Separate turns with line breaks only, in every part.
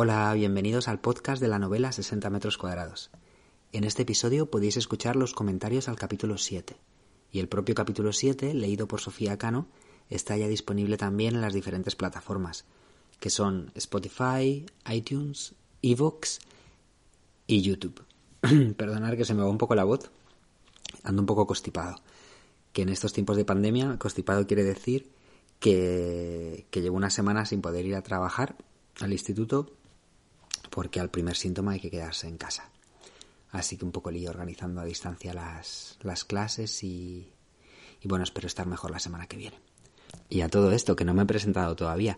Hola, bienvenidos al podcast de la novela 60 metros cuadrados. En este episodio podéis escuchar los comentarios al capítulo 7. Y el propio capítulo 7, leído por Sofía Cano, está ya disponible también en las diferentes plataformas, que son Spotify, iTunes, Evox y YouTube. Perdonad que se me va un poco la voz, ando un poco constipado. Que en estos tiempos de pandemia, constipado quiere decir que, que llevo una semana sin poder ir a trabajar al instituto porque al primer síntoma hay que quedarse en casa. Así que un poco lío organizando a distancia las, las clases y, y bueno, espero estar mejor la semana que viene. Y a todo esto, que no me he presentado todavía,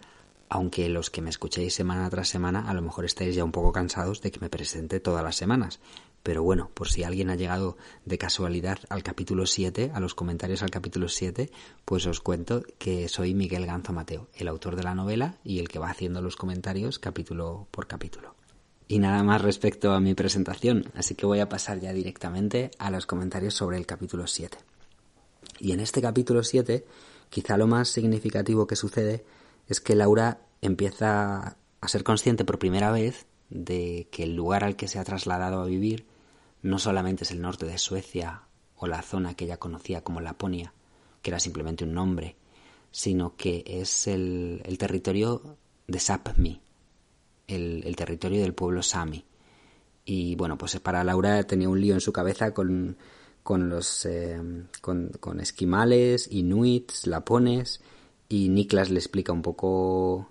aunque los que me escuchéis semana tras semana a lo mejor estáis ya un poco cansados de que me presente todas las semanas. Pero bueno, por si alguien ha llegado de casualidad al capítulo 7, a los comentarios al capítulo 7, pues os cuento que soy Miguel Ganzo Mateo, el autor de la novela y el que va haciendo los comentarios capítulo por capítulo y nada más respecto a mi presentación, así que voy a pasar ya directamente a los comentarios sobre el capítulo 7. Y en este capítulo 7, quizá lo más significativo que sucede es que Laura empieza a ser consciente por primera vez de que el lugar al que se ha trasladado a vivir no solamente es el norte de Suecia o la zona que ella conocía como Laponia, que era simplemente un nombre, sino que es el, el territorio de Sapmi, el, territorio del pueblo Sami. Y bueno, pues para Laura tenía un lío en su cabeza con, con los eh, con, esquimales, inuits, lapones, y Niklas le explica un poco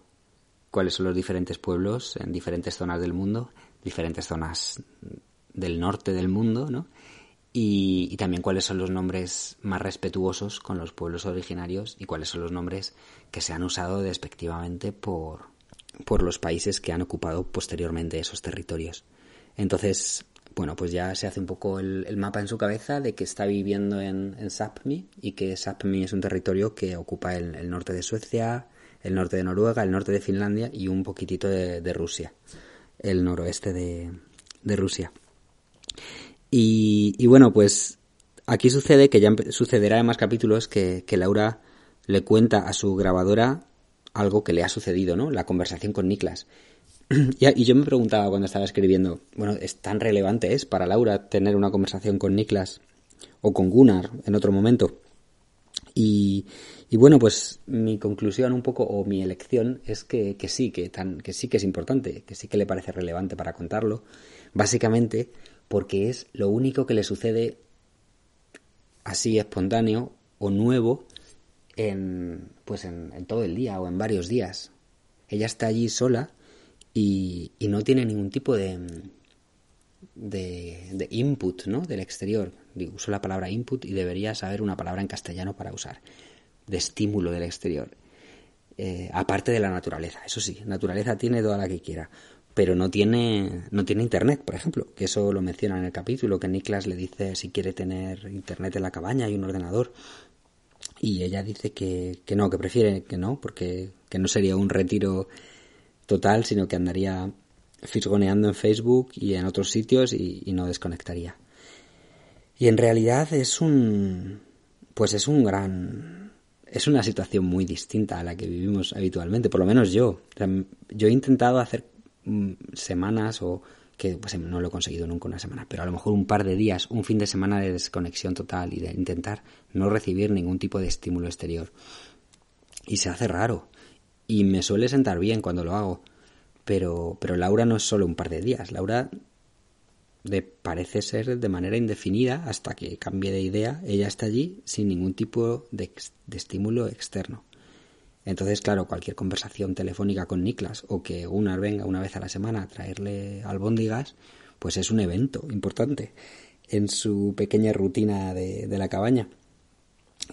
cuáles son los diferentes pueblos en diferentes zonas del mundo, diferentes zonas del norte del mundo, ¿no? Y, y, también cuáles son los nombres más respetuosos con los pueblos originarios y cuáles son los nombres que se han usado despectivamente por, por los países que han ocupado posteriormente esos territorios. Entonces, bueno, pues ya se hace un poco el, mapa en su cabeza de que está viviendo en, en, Sápmi y que Sápmi es un territorio que ocupa el, norte de Suecia, el norte de Noruega, el norte de Finlandia y un poquitito de, Rusia, el noroeste de, Rusia. Y, bueno, pues aquí sucede que ya sucederá en más capítulos que Laura le cuenta a su grabadora algo que le ha sucedido, ¿no? La conversación con Niklas. y yo me preguntaba cuando estaba escribiendo, bueno, ¿es tan relevante es para Laura tener una conversación con Niklas o con Gunnar en otro momento? Y, bueno, pues mi conclusión un poco, o mi elección, es que, sí, que, tan, que sí que es importante, que sí que le parece relevante para contarlo, básicamente porque es lo único que le sucede así espontáneo o nuevo en, pues en, todo el día o en varios días. Ella está allí sola y, no tiene ningún tipo de, de, input ¿no? del exterior. Uso la palabra input y debería saber una palabra en castellano para usar. De estímulo del exterior. Eh, aparte de la naturaleza, eso sí, naturaleza tiene toda la que quiera, pero no tiene, no tiene internet, por ejemplo, que eso lo menciona en el capítulo, que Niklas le dice si quiere tener internet en la cabaña y un ordenador, y ella dice que, que no, que prefiere que no, porque que no sería un retiro total, sino que andaría fisgoneando en Facebook y en otros sitios y, no desconectaría. Y en realidad es un, pues es un gran, es una situación muy distinta a la que vivimos habitualmente, por lo menos yo. yo he intentado hacer mm, semanas o que pues, no lo he conseguido nunca una semana, pero a lo mejor un par de días, un fin de semana de desconexión total y de intentar no recibir ningún tipo de estímulo exterior. Y se hace raro. Y me suele sentar bien cuando lo hago. Pero, pero Laura no es solo un par de días. Laura de, parece ser de manera indefinida hasta que cambie de idea. Ella está allí sin ningún tipo de, de estímulo externo. Entonces, claro, cualquier conversación telefónica con Niklas o que Gunnar venga una vez a la semana a traerle albóndigas, pues es un evento importante en su pequeña rutina de, la cabaña.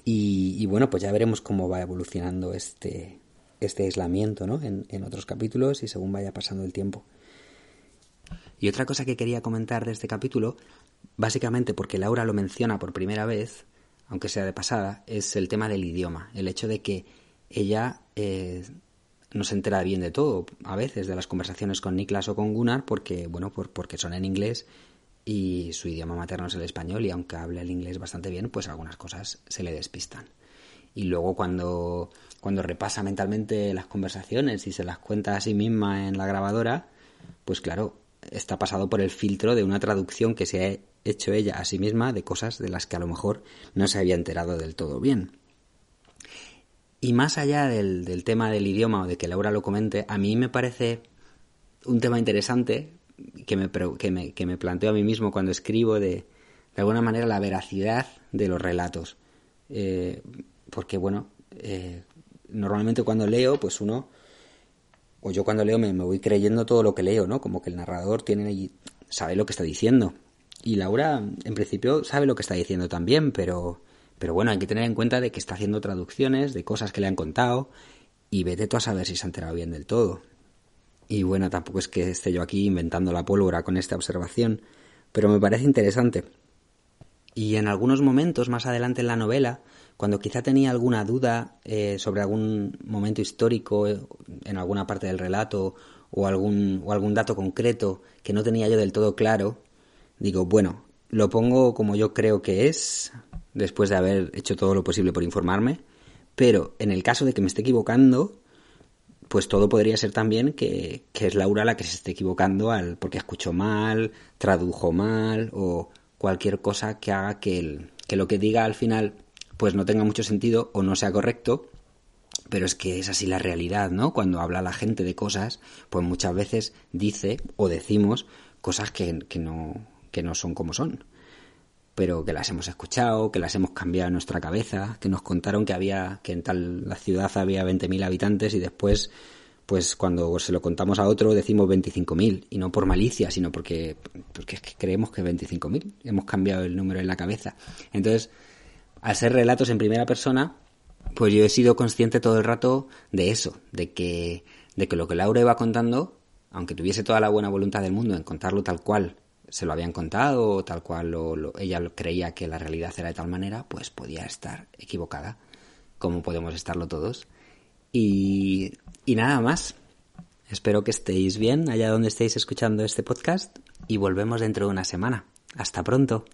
Y, bueno, pues ya veremos cómo va evolucionando este, este aislamiento ¿no? en, en otros capítulos y según vaya pasando el tiempo. Y otra cosa que quería comentar de este capítulo, básicamente porque Laura lo menciona por primera vez, aunque sea de pasada, es el tema del idioma, el hecho de que ella eh, no se entera bien de todo, a veces, de las conversaciones con Niklas o con Gunnar, porque, bueno, por, porque son en inglés y su idioma materno es el español, y aunque hable el inglés bastante bien, pues algunas cosas se le despistan. Y luego cuando, cuando repasa mentalmente las conversaciones y se las cuenta a sí misma en la grabadora, pues claro, está pasado por el filtro de una traducción que se ha hecho ella a sí misma de cosas de las que a lo mejor no se había enterado del todo bien. Y más allá del, tema del idioma o de que Laura lo comente, a mí me parece un tema interesante que me, que me, que me planteo a mí mismo cuando escribo de, de alguna manera, la veracidad de los relatos. Eh, porque, bueno, eh, normalmente cuando leo, pues uno, o yo cuando leo me, me, voy creyendo todo lo que leo, ¿no? Como que el narrador tiene sabe lo que está diciendo. Y Laura, en principio, sabe lo que está diciendo también, pero, pero bueno, hay que tener en cuenta de que está haciendo traducciones de cosas que le han contado y vete tú a saber si se ha enterado bien del todo. Y bueno, tampoco es que esté yo aquí inventando la pólvora con esta observación, pero me parece interesante. Y en algunos momentos más adelante en la novela, cuando quizá tenía alguna duda eh, sobre algún momento histórico eh, en alguna parte del relato o algún, o algún dato concreto que no tenía yo del todo claro, digo, bueno, lo pongo como yo creo que es, después de haber hecho todo lo posible por informarme, pero en el caso de que me esté equivocando, pues todo podría ser también que, que, es Laura la que se esté equivocando al porque escuchó mal, tradujo mal o cualquier cosa que haga que, el, que lo que diga al final pues no tenga mucho sentido o no sea correcto, pero es que es así la realidad, ¿no? Cuando habla la gente de cosas, pues muchas veces dice o decimos cosas que, que, no, que no son como son pero que las hemos escuchado, que las hemos cambiado en nuestra cabeza, que nos contaron que había, que en tal la ciudad había 20.000 habitantes y después, pues cuando se lo contamos a otro decimos 25.000 y no por malicia, sino porque, porque es que creemos que 25.000, hemos cambiado el número en la cabeza. Entonces, al ser relatos en primera persona, pues yo he sido consciente todo el rato de eso, de que, de que lo que Laura iba contando, aunque tuviese toda la buena voluntad del mundo en contarlo tal cual se lo habían contado tal cual ella creía que la realidad era de tal manera, pues podía estar equivocada, como podemos estarlo todos. Y, y nada más. Espero que estéis bien allá donde estéis escuchando este podcast y volvemos dentro de una semana. Hasta pronto.